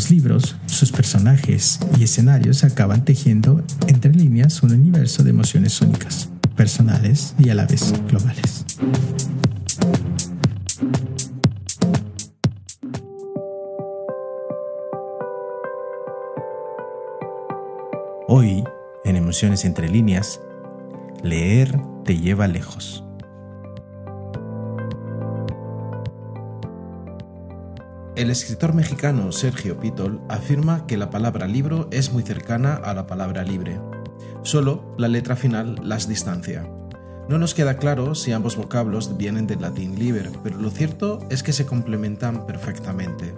Los libros, sus personajes y escenarios acaban tejiendo entre líneas un universo de emociones únicas, personales y a la vez globales. Hoy, en Emociones entre líneas, leer te lleva lejos. El escritor mexicano Sergio Pitol afirma que la palabra libro es muy cercana a la palabra libre. Solo la letra final las distancia. No nos queda claro si ambos vocablos vienen del latín liber, pero lo cierto es que se complementan perfectamente.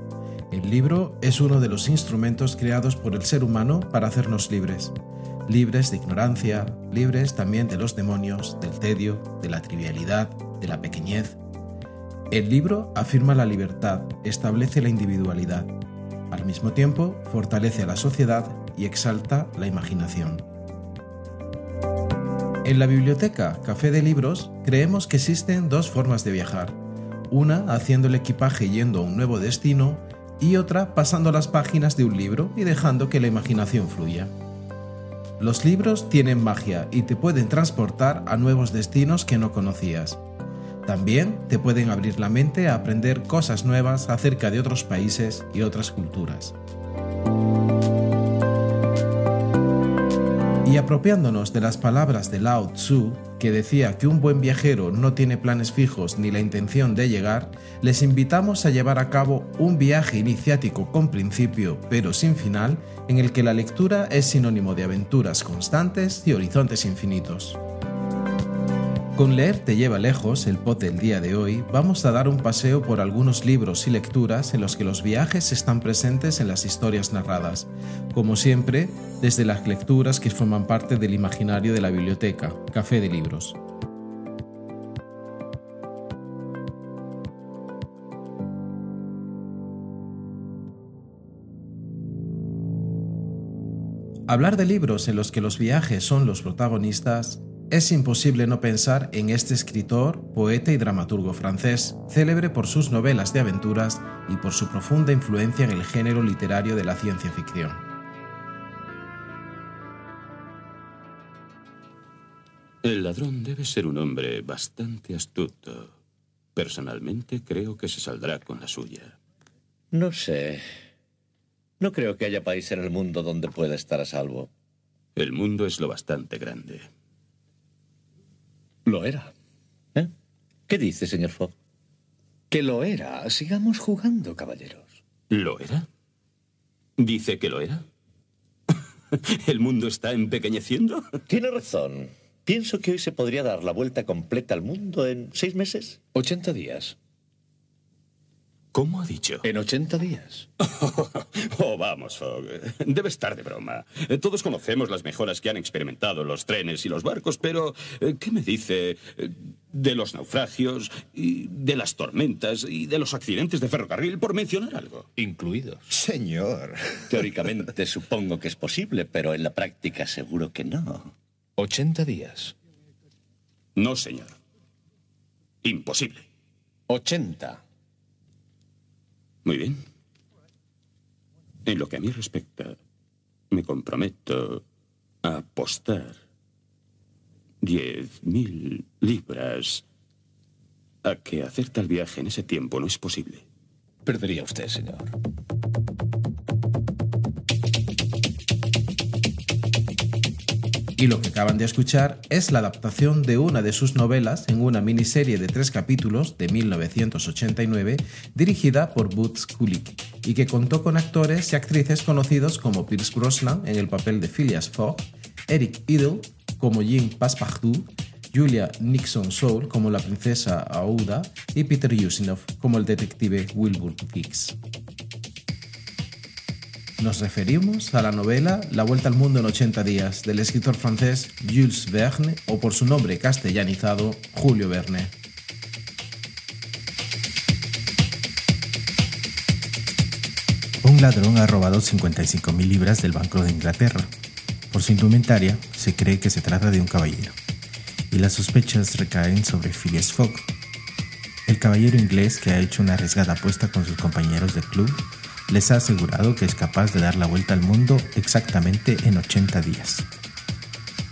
El libro es uno de los instrumentos creados por el ser humano para hacernos libres. Libres de ignorancia, libres también de los demonios, del tedio, de la trivialidad, de la pequeñez. El libro afirma la libertad, establece la individualidad. Al mismo tiempo, fortalece a la sociedad y exalta la imaginación. En la biblioteca Café de Libros creemos que existen dos formas de viajar. Una haciendo el equipaje yendo a un nuevo destino y otra pasando las páginas de un libro y dejando que la imaginación fluya. Los libros tienen magia y te pueden transportar a nuevos destinos que no conocías. También te pueden abrir la mente a aprender cosas nuevas acerca de otros países y otras culturas. Y apropiándonos de las palabras de Lao Tzu, que decía que un buen viajero no tiene planes fijos ni la intención de llegar, les invitamos a llevar a cabo un viaje iniciático con principio pero sin final, en el que la lectura es sinónimo de aventuras constantes y horizontes infinitos. Con Leer te lleva lejos, el pod del día de hoy, vamos a dar un paseo por algunos libros y lecturas en los que los viajes están presentes en las historias narradas, como siempre, desde las lecturas que forman parte del imaginario de la biblioteca, Café de Libros. Hablar de libros en los que los viajes son los protagonistas es imposible no pensar en este escritor, poeta y dramaturgo francés, célebre por sus novelas de aventuras y por su profunda influencia en el género literario de la ciencia ficción. El ladrón debe ser un hombre bastante astuto. Personalmente creo que se saldrá con la suya. No sé. No creo que haya país en el mundo donde pueda estar a salvo. El mundo es lo bastante grande. Lo era. ¿Eh? ¿Qué dice, señor Fogg? Que lo era. Sigamos jugando, caballeros. ¿Lo era? ¿Dice que lo era? ¿El mundo está empequeñeciendo? Tiene razón. Pienso que hoy se podría dar la vuelta completa al mundo en seis meses. Ochenta días. ¿Cómo ha dicho? En 80 días. oh, vamos, Fogg. Debe estar de broma. Todos conocemos las mejoras que han experimentado los trenes y los barcos, pero eh, ¿qué me dice eh, de los naufragios y de las tormentas y de los accidentes de ferrocarril, por mencionar algo? Incluidos. Señor. Teóricamente supongo que es posible, pero en la práctica seguro que no. 80 días. No, señor. Imposible. 80. Muy bien. En lo que a mí respecta, me comprometo a apostar diez mil libras a que hacer tal viaje en ese tiempo no es posible. Perdería usted, señor. Y lo que acaban de escuchar es la adaptación de una de sus novelas en una miniserie de tres capítulos de 1989 dirigida por Boots Kulik y que contó con actores y actrices conocidos como Pierce Brosnan en el papel de Phileas Fogg, Eric Idle como Jean Passepartout, Julia Nixon Soul como la princesa Aouda y Peter Ustinov como el detective Wilbur Hicks. Nos referimos a la novela La Vuelta al Mundo en 80 días del escritor francés Jules Verne o por su nombre castellanizado Julio Verne. Un ladrón ha robado 55.000 libras del Banco de Inglaterra. Por su indumentaria, se cree que se trata de un caballero, y las sospechas recaen sobre Phileas Fogg, el caballero inglés que ha hecho una arriesgada apuesta con sus compañeros de club les ha asegurado que es capaz de dar la vuelta al mundo exactamente en 80 días.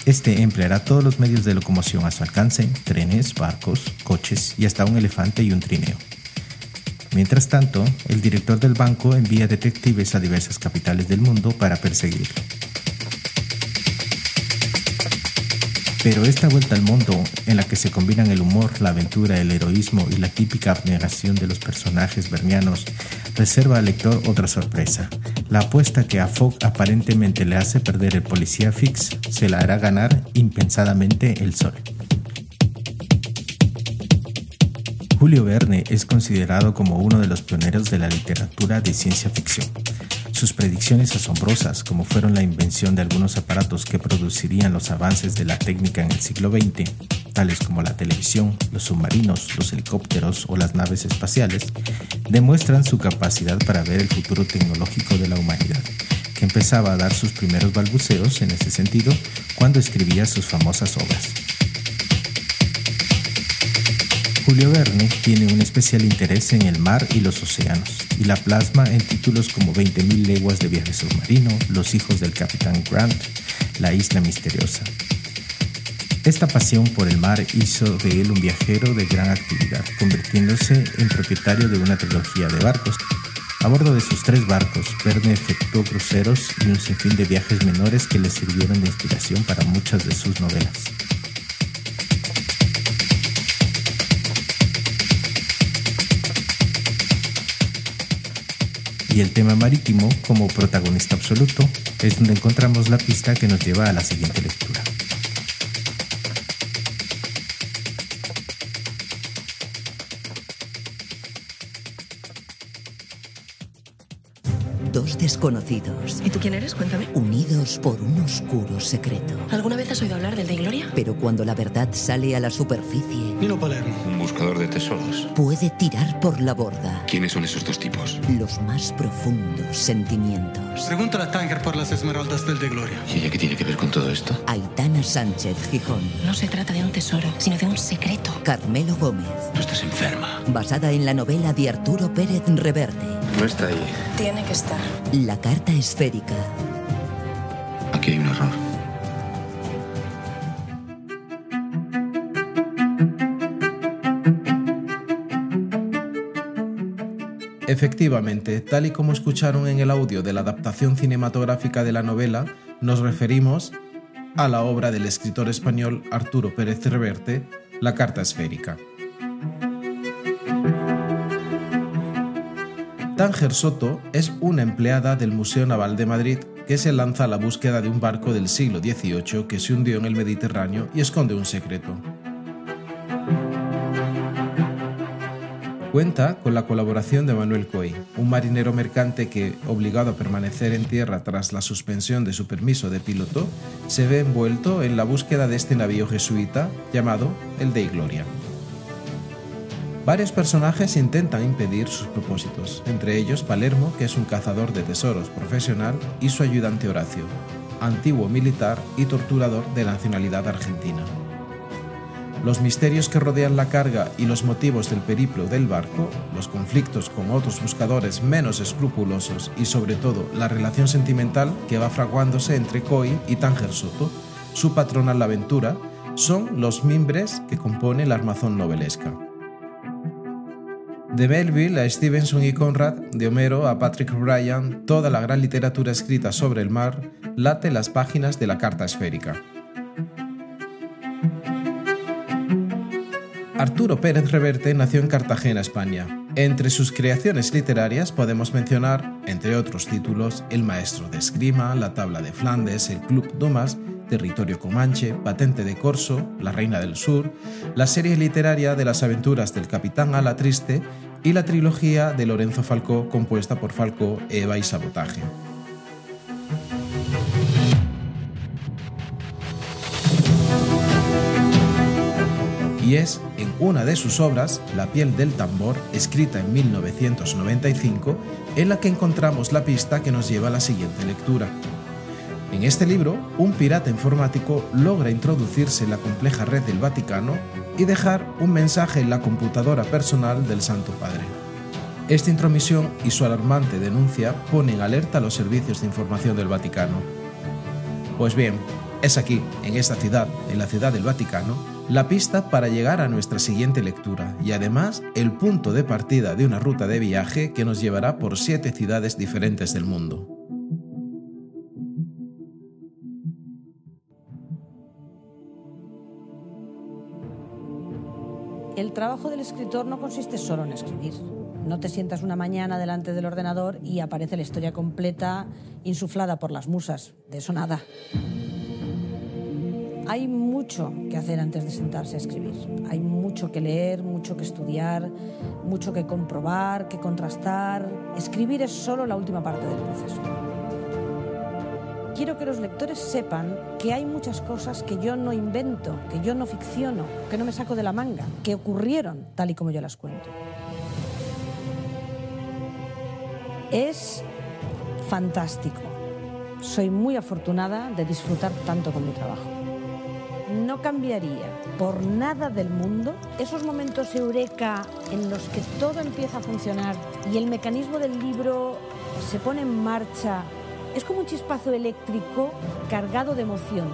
Este empleará todos los medios de locomoción a su alcance, trenes, barcos, coches y hasta un elefante y un trineo. Mientras tanto, el director del banco envía detectives a diversas capitales del mundo para perseguirlo. Pero esta vuelta al mundo, en la que se combinan el humor, la aventura, el heroísmo y la típica abnegación de los personajes bernianos, reserva al lector otra sorpresa. La apuesta que a Fogg aparentemente le hace perder el policía Fix se la hará ganar impensadamente el sol. Julio Verne es considerado como uno de los pioneros de la literatura de ciencia ficción. Sus predicciones asombrosas, como fueron la invención de algunos aparatos que producirían los avances de la técnica en el siglo XX, tales como la televisión, los submarinos, los helicópteros o las naves espaciales, demuestran su capacidad para ver el futuro tecnológico de la humanidad, que empezaba a dar sus primeros balbuceos en ese sentido cuando escribía sus famosas obras. Julio Verne tiene un especial interés en el mar y los océanos, y la plasma en títulos como 20.000 leguas de viaje submarino, Los hijos del capitán Grant, La isla misteriosa. Esta pasión por el mar hizo de él un viajero de gran actividad, convirtiéndose en propietario de una trilogía de barcos. A bordo de sus tres barcos, Verne efectuó cruceros y un sinfín de viajes menores que le sirvieron de inspiración para muchas de sus novelas. Y el tema marítimo como protagonista absoluto es donde encontramos la pista que nos lleva a la siguiente lectura. Dos desconocidos. ¿Y tú quién eres? Cuéntame. Unidos por un oscuro secreto. ¿Alguna vez has oído hablar del de Gloria? Pero cuando la verdad sale a la superficie. Nino Palermo. Un buscador de tesoros. Puede tirar por la borda. ¿Quiénes son esos dos tipos? Los más profundos sentimientos. Pregúntale a Tanger por las esmeraldas del de Gloria. ¿Y ella qué tiene que ver con todo esto? Aitana Sánchez Gijón. No se trata de un tesoro, sino de un secreto. Carmelo Gómez. Tú estás enferma. Basada en la novela de Arturo Pérez Reverte. No está ahí. Tiene que estar. La carta esférica. Aquí hay un error. Efectivamente, tal y como escucharon en el audio de la adaptación cinematográfica de la novela, nos referimos a la obra del escritor español Arturo Pérez Reverte, La Carta Esférica. Tánger Soto es una empleada del Museo Naval de Madrid que se lanza a la búsqueda de un barco del siglo XVIII que se hundió en el Mediterráneo y esconde un secreto. Cuenta con la colaboración de Manuel Coy, un marinero mercante que, obligado a permanecer en tierra tras la suspensión de su permiso de piloto, se ve envuelto en la búsqueda de este navío jesuita llamado el Dei Gloria. Varios personajes intentan impedir sus propósitos, entre ellos Palermo, que es un cazador de tesoros profesional, y su ayudante Horacio, antiguo militar y torturador de nacionalidad argentina. Los misterios que rodean la carga y los motivos del periplo del barco, los conflictos con otros buscadores menos escrupulosos y sobre todo la relación sentimental que va fraguándose entre Coy y Tánger Soto, su patrona en la aventura, son los mimbres que componen la armazón novelesca. De Melville a Stevenson y Conrad, de Homero a Patrick Ryan, toda la gran literatura escrita sobre el mar late las páginas de la carta esférica. Arturo Pérez Reverte nació en Cartagena, España. Entre sus creaciones literarias podemos mencionar, entre otros títulos, El Maestro de Esgrima, La Tabla de Flandes, El Club Dumas, Territorio Comanche, Patente de Corso, La Reina del Sur, la serie literaria de las aventuras del Capitán Ala Triste y la trilogía de Lorenzo Falcó compuesta por Falcó, Eva y Sabotaje. y es en una de sus obras, La piel del tambor, escrita en 1995, en la que encontramos la pista que nos lleva a la siguiente lectura. En este libro, un pirata informático logra introducirse en la compleja red del Vaticano y dejar un mensaje en la computadora personal del Santo Padre. Esta intromisión y su alarmante denuncia ponen alerta a los servicios de información del Vaticano. Pues bien, es aquí, en esta ciudad, en la ciudad del Vaticano, la pista para llegar a nuestra siguiente lectura y además el punto de partida de una ruta de viaje que nos llevará por siete ciudades diferentes del mundo. El trabajo del escritor no consiste solo en escribir. No te sientas una mañana delante del ordenador y aparece la historia completa insuflada por las musas. De eso nada. Hay mucho que hacer antes de sentarse a escribir. Hay mucho que leer, mucho que estudiar, mucho que comprobar, que contrastar. Escribir es solo la última parte del proceso. Quiero que los lectores sepan que hay muchas cosas que yo no invento, que yo no ficciono, que no me saco de la manga, que ocurrieron tal y como yo las cuento. Es fantástico. Soy muy afortunada de disfrutar tanto con mi trabajo. No cambiaría por nada del mundo esos momentos eureka en los que todo empieza a funcionar y el mecanismo del libro se pone en marcha. Es como un chispazo eléctrico cargado de emoción.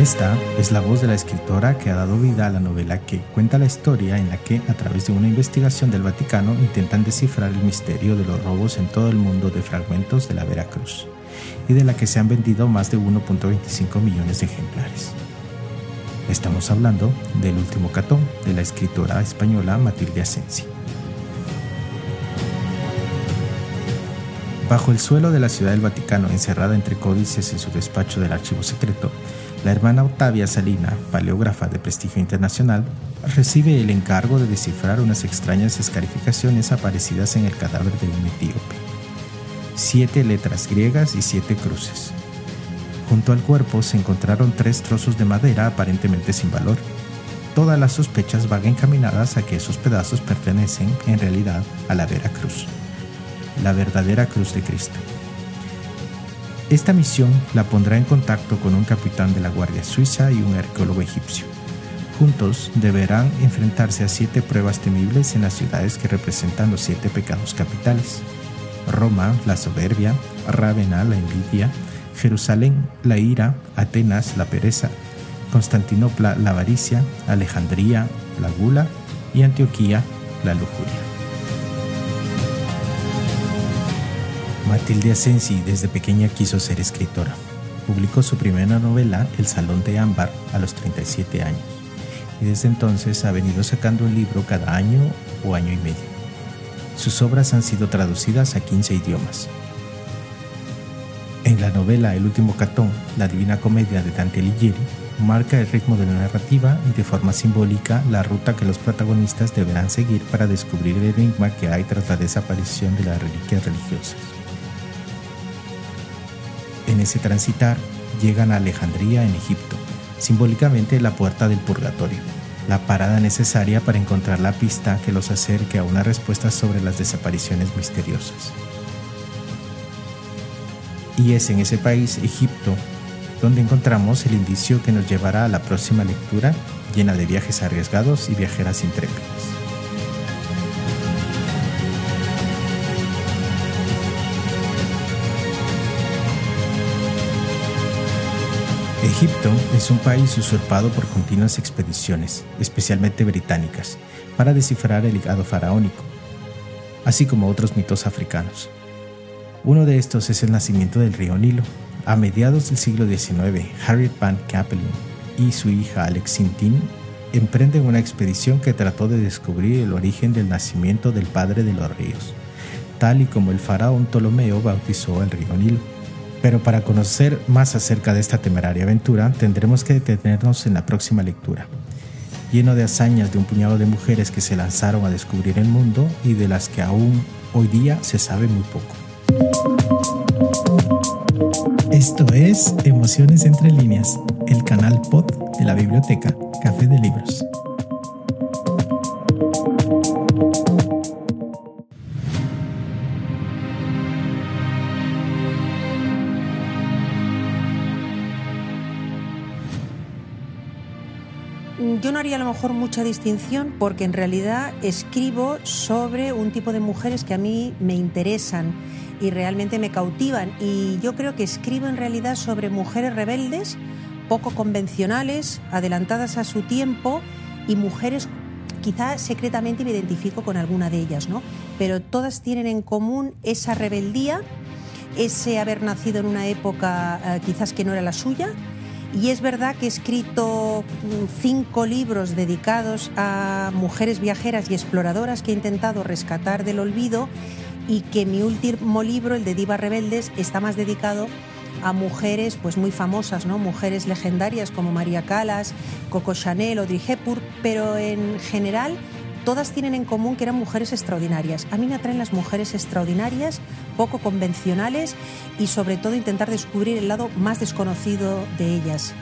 Esta es la voz de la escritora que ha dado vida a la novela que cuenta la historia en la que, a través de una investigación del Vaticano, intentan descifrar el misterio de los robos en todo el mundo de fragmentos de la Veracruz, y de la que se han vendido más de 1.25 millones de ejemplares. Estamos hablando del último catón de la escritora española Matilde Asensi. Bajo el suelo de la Ciudad del Vaticano, encerrada entre códices en su despacho del archivo secreto, la hermana Octavia Salina, paleógrafa de prestigio internacional, recibe el encargo de descifrar unas extrañas escarificaciones aparecidas en el cadáver de un etíope. Siete letras griegas y siete cruces. Junto al cuerpo se encontraron tres trozos de madera aparentemente sin valor. Todas las sospechas van encaminadas a que esos pedazos pertenecen, en realidad, a la Vera Cruz, la verdadera cruz de Cristo. Esta misión la pondrá en contacto con un capitán de la Guardia Suiza y un arqueólogo egipcio. Juntos deberán enfrentarse a siete pruebas temibles en las ciudades que representan los siete pecados capitales. Roma, la soberbia, Rávena, la envidia, Jerusalén, la ira, Atenas, la pereza, Constantinopla, la avaricia, Alejandría, la gula y Antioquía, la lujuria. Matilde Asensi desde pequeña quiso ser escritora. Publicó su primera novela, El Salón de Ámbar, a los 37 años, y desde entonces ha venido sacando un libro cada año o año y medio. Sus obras han sido traducidas a 15 idiomas. En la novela El último catón, la Divina Comedia de Dante Alighieri, marca el ritmo de la narrativa y de forma simbólica la ruta que los protagonistas deberán seguir para descubrir el enigma que hay tras la desaparición de las reliquias religiosas. En ese transitar llegan a Alejandría en Egipto, simbólicamente la puerta del purgatorio, la parada necesaria para encontrar la pista que los acerque a una respuesta sobre las desapariciones misteriosas. Y es en ese país, Egipto, donde encontramos el indicio que nos llevará a la próxima lectura llena de viajes arriesgados y viajeras intrépidas. Egipto es un país usurpado por continuas expediciones, especialmente británicas, para descifrar el legado faraónico, así como otros mitos africanos. Uno de estos es el nacimiento del río Nilo. A mediados del siglo XIX, Harriet Van Capelin y su hija Alexintine emprenden una expedición que trató de descubrir el origen del nacimiento del padre de los ríos, tal y como el faraón Ptolomeo bautizó el río Nilo. Pero para conocer más acerca de esta temeraria aventura, tendremos que detenernos en la próxima lectura, lleno de hazañas de un puñado de mujeres que se lanzaron a descubrir el mundo y de las que aún hoy día se sabe muy poco. Esto es Emociones entre líneas, el canal pod de la biblioteca Café de Libros. Yo no haría a lo mejor mucha distinción porque en realidad escribo sobre un tipo de mujeres que a mí me interesan y realmente me cautivan. Y yo creo que escribo en realidad sobre mujeres rebeldes, poco convencionales, adelantadas a su tiempo y mujeres quizá secretamente me identifico con alguna de ellas, ¿no? Pero todas tienen en común esa rebeldía, ese haber nacido en una época eh, quizás que no era la suya. Y es verdad que he escrito mm, cinco libros dedicados a mujeres viajeras y exploradoras que he intentado rescatar del olvido y que mi último libro, el de Divas Rebeldes, está más dedicado a mujeres pues muy famosas, ¿no? Mujeres legendarias como María Callas, Coco Chanel, Audrey Hepburn, pero en general todas tienen en común que eran mujeres extraordinarias. A mí me atraen las mujeres extraordinarias, poco convencionales y sobre todo intentar descubrir el lado más desconocido de ellas.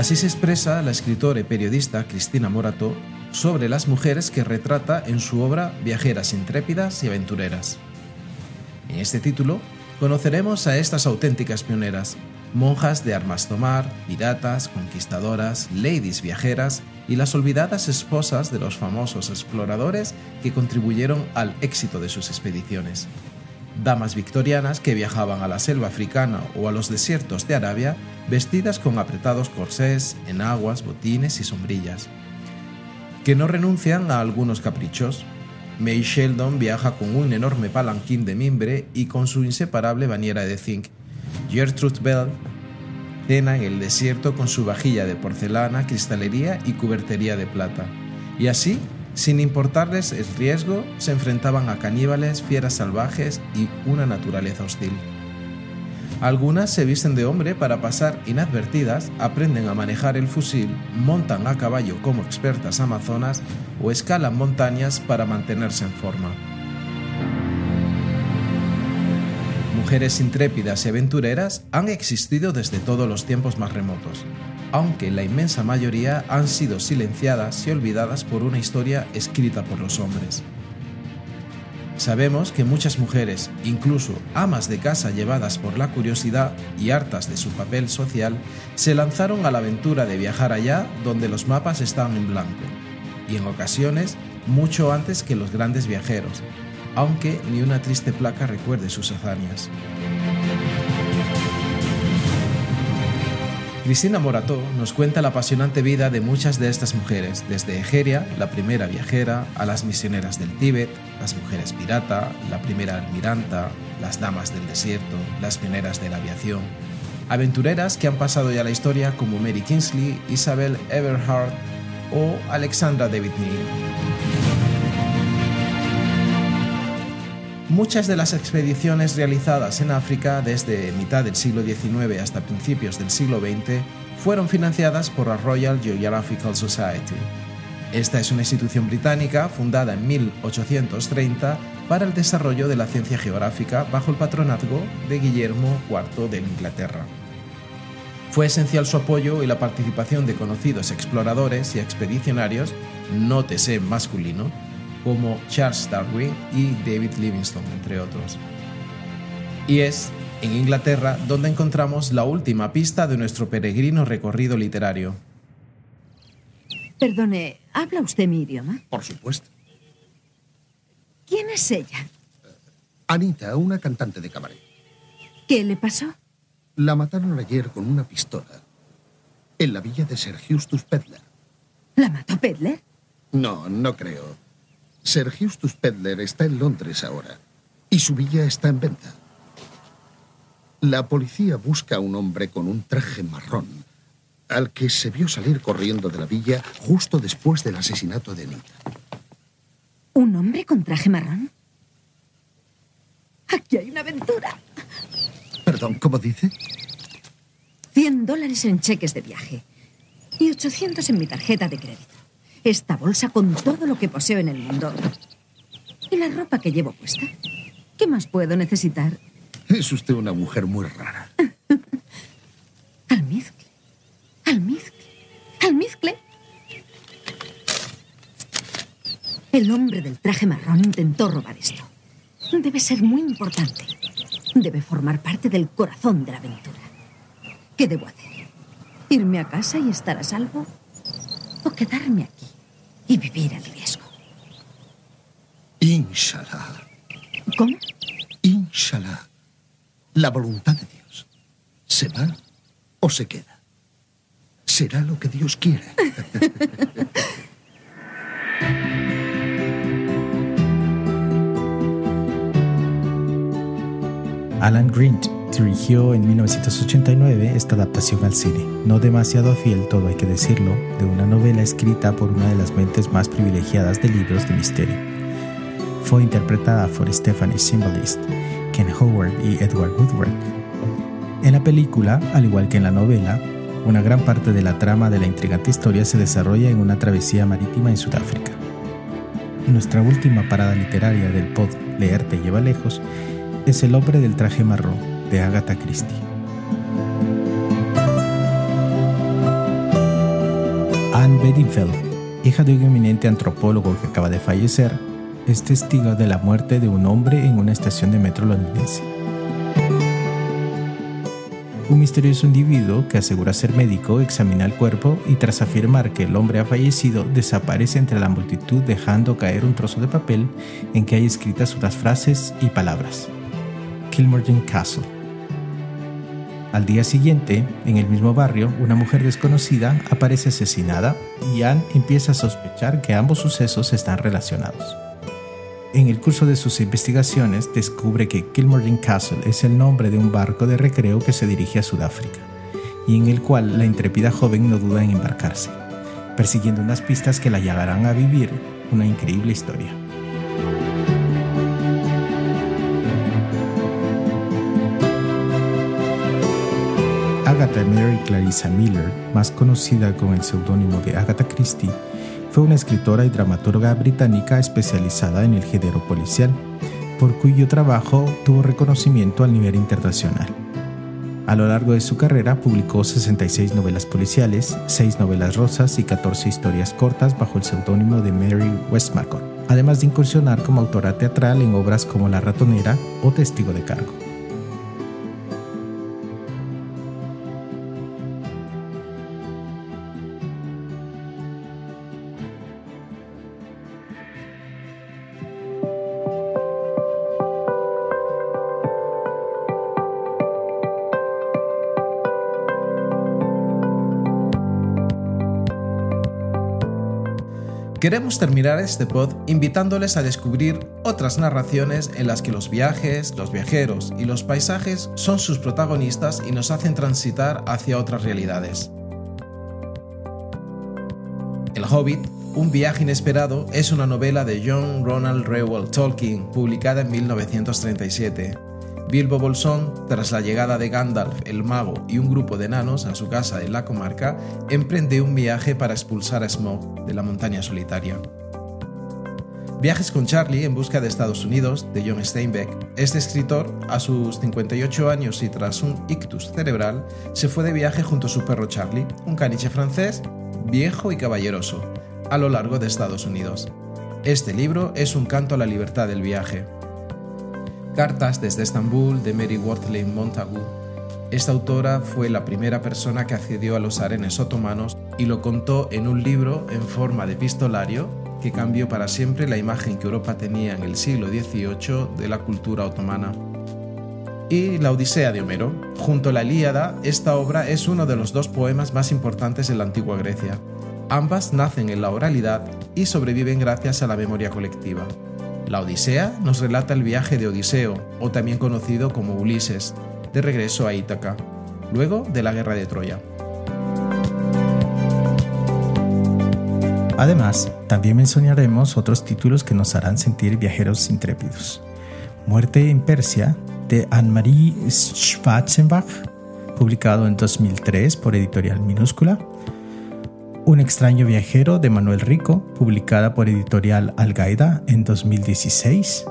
Así se expresa la escritora y periodista Cristina Morato sobre las mujeres que retrata en su obra Viajeras intrépidas y aventureras. En este título conoceremos a estas auténticas pioneras, monjas de armas tomar, piratas, conquistadoras, ladies viajeras y las olvidadas esposas de los famosos exploradores que contribuyeron al éxito de sus expediciones. Damas victorianas que viajaban a la selva africana o a los desiertos de Arabia vestidas con apretados corsés, enaguas, botines y sombrillas. Que no renuncian a algunos caprichos. May Sheldon viaja con un enorme palanquín de mimbre y con su inseparable bañera de zinc. Gertrude Bell cena en el desierto con su vajilla de porcelana, cristalería y cubertería de plata. Y así sin importarles el riesgo, se enfrentaban a caníbales, fieras salvajes y una naturaleza hostil. Algunas se visten de hombre para pasar inadvertidas, aprenden a manejar el fusil, montan a caballo como expertas amazonas o escalan montañas para mantenerse en forma. Mujeres intrépidas y aventureras han existido desde todos los tiempos más remotos aunque la inmensa mayoría han sido silenciadas y olvidadas por una historia escrita por los hombres. Sabemos que muchas mujeres, incluso amas de casa llevadas por la curiosidad y hartas de su papel social, se lanzaron a la aventura de viajar allá donde los mapas estaban en blanco, y en ocasiones mucho antes que los grandes viajeros, aunque ni una triste placa recuerde sus hazañas. Cristina Morató nos cuenta la apasionante vida de muchas de estas mujeres, desde Egeria, la primera viajera, a las misioneras del Tíbet, las mujeres pirata, la primera almiranta, las damas del desierto, las pioneras de la aviación. Aventureras que han pasado ya la historia como Mary Kingsley, Isabel Everhart o Alexandra David Neal. Muchas de las expediciones realizadas en África desde mitad del siglo XIX hasta principios del siglo XX fueron financiadas por la Royal Geographical Society. Esta es una institución británica fundada en 1830 para el desarrollo de la ciencia geográfica bajo el patronazgo de Guillermo IV de Inglaterra. Fue esencial su apoyo y la participación de conocidos exploradores y expedicionarios, nótese masculino, como Charles Darwin y David Livingstone, entre otros. Y es en Inglaterra donde encontramos la última pista de nuestro peregrino recorrido literario. Perdone, ¿habla usted mi idioma? Por supuesto. ¿Quién es ella? Anita, una cantante de cabaret. ¿Qué le pasó? La mataron ayer con una pistola en la villa de Sir Justus Pedler. ¿La mató Pedler? No, no creo. Sir Justus Pedler está en Londres ahora y su villa está en venta. La policía busca a un hombre con un traje marrón al que se vio salir corriendo de la villa justo después del asesinato de Anita. ¿Un hombre con traje marrón? Aquí hay una aventura. Perdón, ¿cómo dice? 100 dólares en cheques de viaje y 800 en mi tarjeta de crédito. Esta bolsa con todo lo que poseo en el mundo. Y la ropa que llevo puesta. ¿Qué más puedo necesitar? Es usted una mujer muy rara. Almizcle. Almizcle. Almizcle. El hombre del traje marrón intentó robar esto. Debe ser muy importante. Debe formar parte del corazón de la aventura. ¿Qué debo hacer? ¿Irme a casa y estar a salvo? ¿O quedarme aquí y vivir el riesgo? Inshallah. ¿Cómo? Inshallah. La voluntad de Dios. ¿Se va o se queda? Será lo que Dios quiere. Alan Grint dirigió en 1989 esta adaptación al cine, no demasiado fiel, todo hay que decirlo, de una novela escrita por una de las mentes más privilegiadas de libros de misterio. Fue interpretada por Stephanie Symbolist, Ken Howard y Edward Woodward. En la película, al igual que en la novela, una gran parte de la trama de la intrigante historia se desarrolla en una travesía marítima en Sudáfrica. Nuestra última parada literaria del pod Leer te lleva lejos es El hombre del traje marrón de Agatha Christie. Anne Bedingfeld, hija de un eminente antropólogo que acaba de fallecer, es testigo de la muerte de un hombre en una estación de metro londinense. Un misterioso individuo que asegura ser médico examina el cuerpo y tras afirmar que el hombre ha fallecido desaparece entre la multitud dejando caer un trozo de papel en que hay escritas unas frases y palabras. Kilmorgen Castle. Al día siguiente, en el mismo barrio, una mujer desconocida aparece asesinada y Anne empieza a sospechar que ambos sucesos están relacionados. En el curso de sus investigaciones descubre que Kilmorgen Castle es el nombre de un barco de recreo que se dirige a Sudáfrica y en el cual la intrépida joven no duda en embarcarse, persiguiendo unas pistas que la llevarán a vivir una increíble historia. Agatha Mary Clarissa Miller, más conocida con el seudónimo de Agatha Christie, fue una escritora y dramaturga británica especializada en el género policial, por cuyo trabajo tuvo reconocimiento a nivel internacional. A lo largo de su carrera publicó 66 novelas policiales, 6 novelas rosas y 14 historias cortas bajo el seudónimo de Mary Westmacott, además de incursionar como autora teatral en obras como La ratonera o Testigo de cargo. Queremos terminar este pod invitándoles a descubrir otras narraciones en las que los viajes, los viajeros y los paisajes son sus protagonistas y nos hacen transitar hacia otras realidades. El Hobbit, un viaje inesperado, es una novela de John Ronald Reuel Tolkien, publicada en 1937. Bilbo Bolsón, tras la llegada de Gandalf el mago y un grupo de enanos a su casa en la comarca, emprende un viaje para expulsar a Smaug de la montaña solitaria. Viajes con Charlie en busca de Estados Unidos, de John Steinbeck. Este escritor, a sus 58 años y tras un ictus cerebral, se fue de viaje junto a su perro Charlie, un caniche francés, viejo y caballeroso, a lo largo de Estados Unidos. Este libro es un canto a la libertad del viaje. Cartas desde Estambul de Mary Wortley Montagu. Esta autora fue la primera persona que accedió a los arenes otomanos y lo contó en un libro en forma de epistolario que cambió para siempre la imagen que Europa tenía en el siglo XVIII de la cultura otomana. Y la Odisea de Homero. Junto a la Ilíada, esta obra es uno de los dos poemas más importantes de la antigua Grecia. Ambas nacen en la oralidad y sobreviven gracias a la memoria colectiva. La Odisea nos relata el viaje de Odiseo, o también conocido como Ulises, de regreso a Ítaca, luego de la guerra de Troya. Además, también mencionaremos otros títulos que nos harán sentir viajeros intrépidos. Muerte en Persia de Anne-Marie Schwarzenbach, publicado en 2003 por Editorial Minúscula. Un extraño viajero de Manuel Rico, publicada por Editorial Algaida en 2016.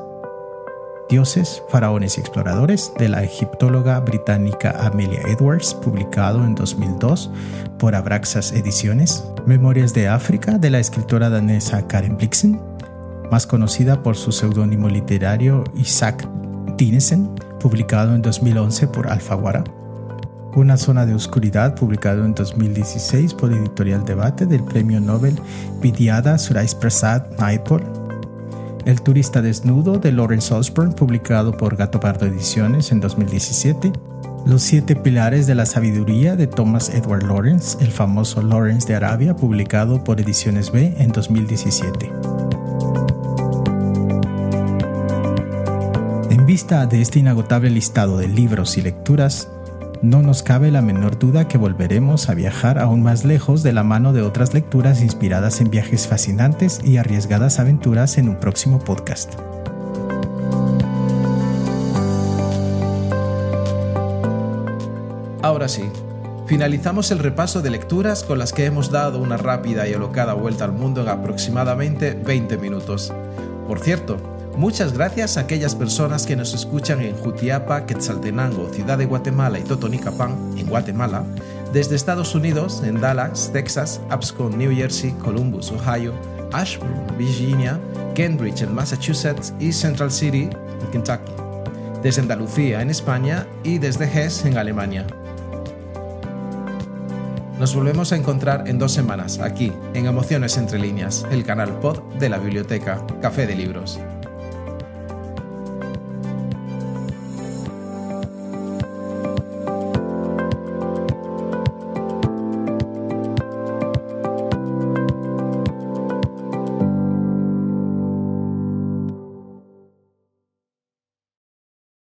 Dioses, faraones y exploradores de la egiptóloga británica Amelia Edwards, publicado en 2002 por Abraxas Ediciones. Memorias de África de la escritora danesa Karen Blixen, más conocida por su seudónimo literario Isaac Dinesen, publicado en 2011 por Alfaguara. Una zona de oscuridad, publicado en 2016 por Editorial Debate del Premio Nobel Vidyada Surais Prasad Naipaul. El turista desnudo de Lawrence Osborne, publicado por Gato Pardo Ediciones en 2017. Los siete pilares de la sabiduría de Thomas Edward Lawrence, el famoso Lawrence de Arabia, publicado por Ediciones B en 2017. En vista de este inagotable listado de libros y lecturas, no nos cabe la menor duda que volveremos a viajar aún más lejos de la mano de otras lecturas inspiradas en viajes fascinantes y arriesgadas aventuras en un próximo podcast. Ahora sí, finalizamos el repaso de lecturas con las que hemos dado una rápida y alocada vuelta al mundo en aproximadamente 20 minutos. Por cierto, Muchas gracias a aquellas personas que nos escuchan en Jutiapa, Quetzaltenango, Ciudad de Guatemala y Totonicapán, en Guatemala, desde Estados Unidos, en Dallas, Texas, Abscon, New Jersey, Columbus, Ohio, Ashburn, Virginia, Cambridge en Massachusetts y Central City, en Kentucky, desde Andalucía, en España y desde Hesse, en Alemania. Nos volvemos a encontrar en dos semanas, aquí, en Emociones Entre Líneas, el canal pod de la biblioteca Café de Libros.